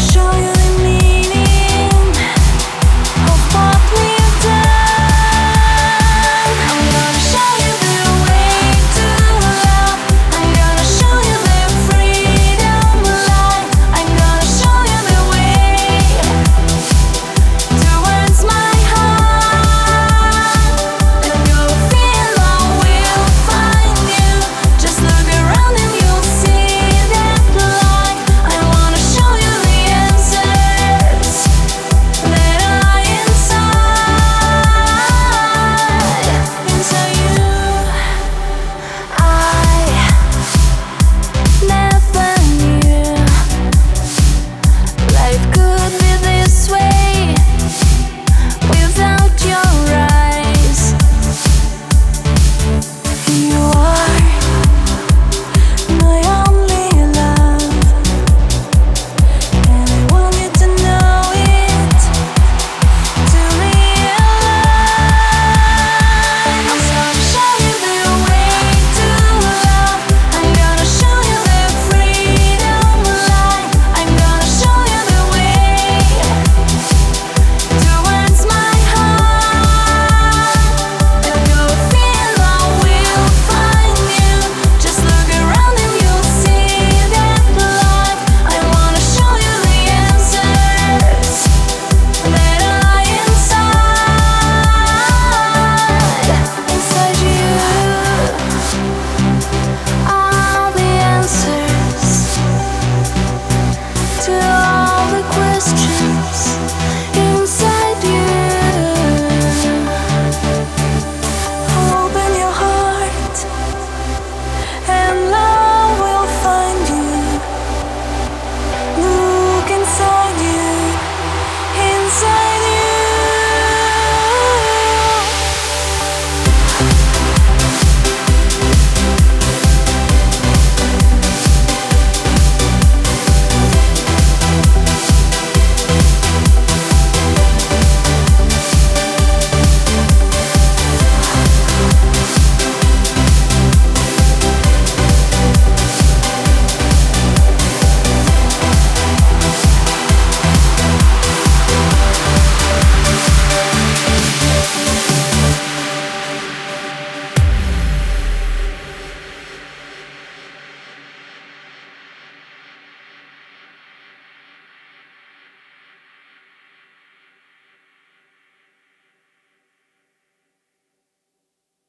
show you